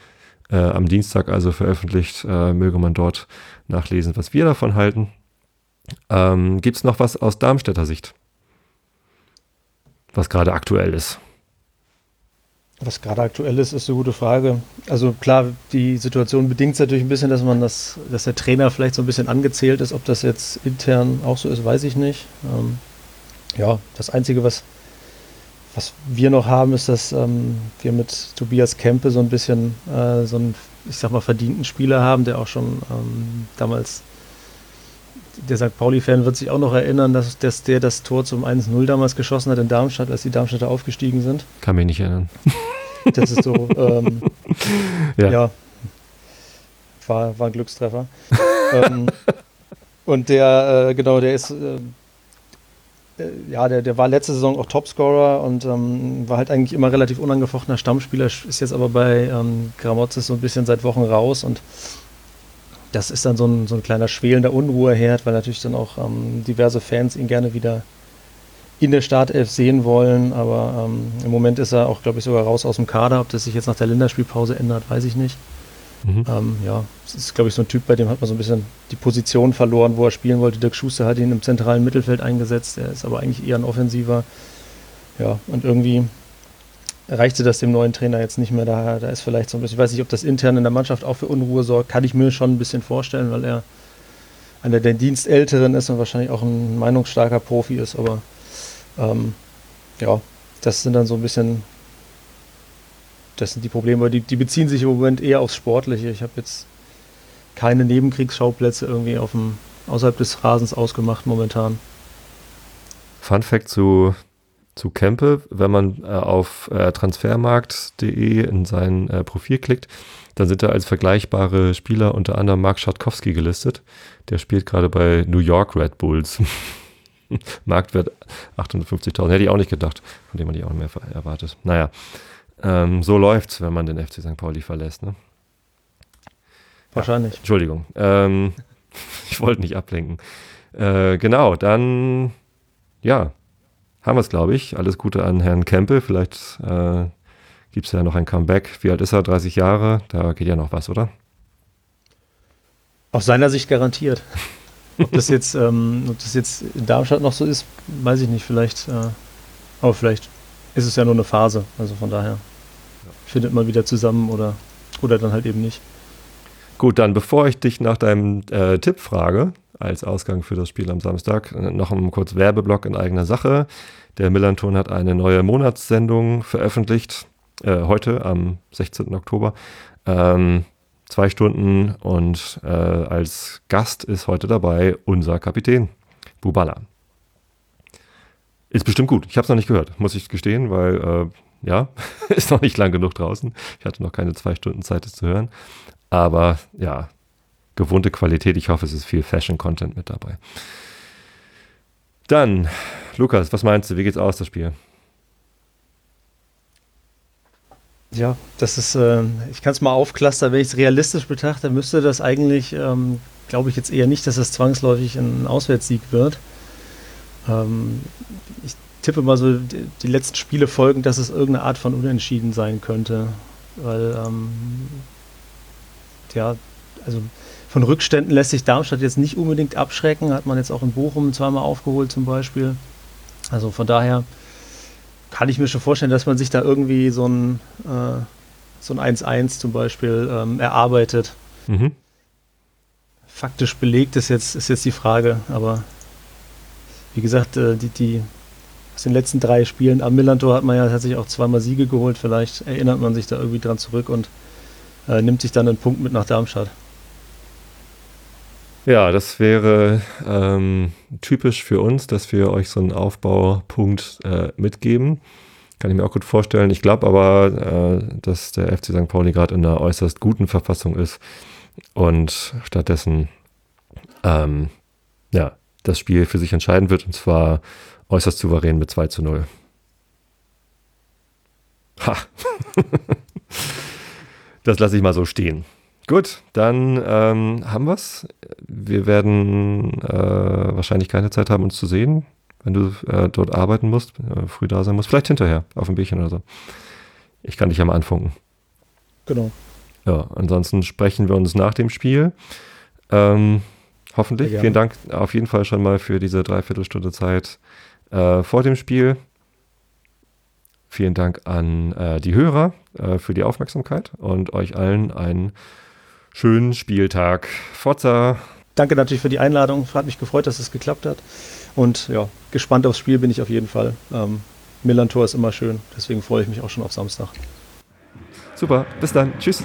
A: äh, am Dienstag also veröffentlicht. Äh, möge man dort nachlesen, was wir davon halten. Ähm, gibt es noch was aus Darmstädter Sicht? Was gerade aktuell ist?
B: Was gerade aktuell ist, ist eine gute Frage. Also klar, die Situation bedingt es natürlich ein bisschen, dass man das, dass der Trainer vielleicht so ein bisschen angezählt ist. Ob das jetzt intern auch so ist, weiß ich nicht. Ähm, ja, das Einzige, was, was wir noch haben, ist, dass ähm, wir mit Tobias Kempe so ein bisschen äh, so einen, ich sag mal, verdienten Spieler haben, der auch schon ähm, damals, der St. Pauli-Fan wird sich auch noch erinnern, dass, dass der das Tor zum 1-0 damals geschossen hat in Darmstadt, als die Darmstädter aufgestiegen sind.
A: Kann mich nicht erinnern.
B: Das ist so, ähm, ja. ja. War, war ein Glückstreffer. ähm, und der, äh, genau, der ist, äh, äh, ja, der, der war letzte Saison auch Topscorer und ähm, war halt eigentlich immer relativ unangefochtener Stammspieler, ist jetzt aber bei ähm, Gramozis so ein bisschen seit Wochen raus und das ist dann so ein, so ein kleiner schwelender Unruheherd, weil natürlich dann auch ähm, diverse Fans ihn gerne wieder in der Startelf sehen wollen, aber ähm, im Moment ist er auch, glaube ich, sogar raus aus dem Kader. Ob das sich jetzt nach der Länderspielpause ändert, weiß ich nicht. Mhm. Ähm, ja, es ist, glaube ich, so ein Typ, bei dem hat man so ein bisschen die Position verloren, wo er spielen wollte. Dirk Schuster hat ihn im zentralen Mittelfeld eingesetzt. Er ist aber eigentlich eher ein Offensiver. Ja, und irgendwie reichte das dem neuen Trainer jetzt nicht mehr. Da, da ist vielleicht so ein bisschen, ich weiß nicht, ob das intern in der Mannschaft auch für Unruhe sorgt, kann ich mir schon ein bisschen vorstellen, weil er einer der Dienstälteren ist und wahrscheinlich auch ein meinungsstarker Profi ist, aber ähm, ja, das sind dann so ein bisschen, das sind die Probleme, die, die beziehen sich im Moment eher aufs Sportliche. Ich habe jetzt keine Nebenkriegsschauplätze irgendwie auf dem, außerhalb des Rasens ausgemacht momentan.
A: Fun Fact zu, zu Kempe, wenn man äh, auf äh, transfermarkt.de in sein äh, Profil klickt, dann sind da als vergleichbare Spieler unter anderem Mark Schatkowski gelistet. Der spielt gerade bei New York Red Bulls. Marktwert 850.000. Hätte ich auch nicht gedacht, von dem man die auch mehr erwartet. Naja, ähm, so läuft's, wenn man den FC St. Pauli verlässt. Ne?
B: Wahrscheinlich.
A: Ja, Entschuldigung. Ähm, ich wollte nicht ablenken. Äh, genau, dann, ja, haben wir es, glaube ich. Alles Gute an Herrn Kempe. Vielleicht äh, gibt es ja noch ein Comeback. Wie alt ist er? 30 Jahre? Da geht ja noch was, oder?
B: Aus seiner Sicht garantiert. Ob das jetzt, ähm, ob das jetzt in Darmstadt noch so ist, weiß ich nicht. Vielleicht, äh, aber vielleicht ist es ja nur eine Phase. Also von daher findet man wieder zusammen oder, oder dann halt eben nicht.
A: Gut, dann bevor ich dich nach deinem äh, Tipp frage, als Ausgang für das Spiel am Samstag, noch ein kurz Werbeblock in eigener Sache. Der Millanton hat eine neue Monatssendung veröffentlicht, äh, heute am 16. Oktober. Ähm, zwei Stunden und äh, als Gast ist heute dabei unser Kapitän, Bubala. Ist bestimmt gut. Ich habe es noch nicht gehört, muss ich gestehen, weil äh, ja, ist noch nicht lang genug draußen. Ich hatte noch keine zwei Stunden Zeit, es zu hören. Aber ja, gewohnte Qualität. Ich hoffe, es ist viel Fashion-Content mit dabei. Dann, Lukas, was meinst du? Wie geht's aus, das Spiel?
B: Ja, das ist, äh, ich kann es mal aufklustern, wenn ich es realistisch betrachte, müsste das eigentlich, ähm, glaube ich jetzt eher nicht, dass es zwangsläufig ein Auswärtssieg wird. Ähm, ich tippe mal so, die, die, letzten Spiele folgen, dass es irgendeine Art von Unentschieden sein könnte. Weil, ähm, ja, also von Rückständen lässt sich Darmstadt jetzt nicht unbedingt abschrecken, hat man jetzt auch in Bochum zweimal aufgeholt zum Beispiel. Also von daher kann ich mir schon vorstellen, dass man sich da irgendwie so ein, äh, so ein 1-1 zum Beispiel ähm, erarbeitet. Mhm. Faktisch belegt ist jetzt, ist jetzt die Frage, aber wie gesagt, äh, die, die aus den letzten drei Spielen am Millantor hat man ja tatsächlich auch zweimal Siege geholt. Vielleicht erinnert man sich da irgendwie dran zurück und äh, nimmt sich dann einen Punkt mit nach Darmstadt.
A: Ja, das wäre ähm, typisch für uns, dass wir euch so einen Aufbaupunkt äh, mitgeben. Kann ich mir auch gut vorstellen. Ich glaube aber, äh, dass der FC St. Pauli gerade in einer äußerst guten Verfassung ist und stattdessen ähm, ja, das Spiel für sich entscheiden wird und zwar äußerst souverän mit 2 zu 0. Ha! das lasse ich mal so stehen. Gut, dann ähm, haben wir es. Wir werden äh, wahrscheinlich keine Zeit haben, uns zu sehen, wenn du äh, dort arbeiten musst, äh, früh da sein musst. Vielleicht hinterher, auf ein Bierchen oder so. Ich kann dich ja mal anfunken.
B: Genau.
A: Ja, ansonsten sprechen wir uns nach dem Spiel. Ähm, hoffentlich. Vielen Dank auf jeden Fall schon mal für diese Dreiviertelstunde Zeit äh, vor dem Spiel. Vielen Dank an äh, die Hörer äh, für die Aufmerksamkeit und euch allen einen schönen Spieltag. Forza!
B: Danke natürlich für die Einladung. Hat mich gefreut, dass es geklappt hat. Und ja, gespannt aufs Spiel bin ich auf jeden Fall. Ähm, Millantor ist immer schön, deswegen freue ich mich auch schon auf Samstag.
A: Super, bis dann. Tschüss.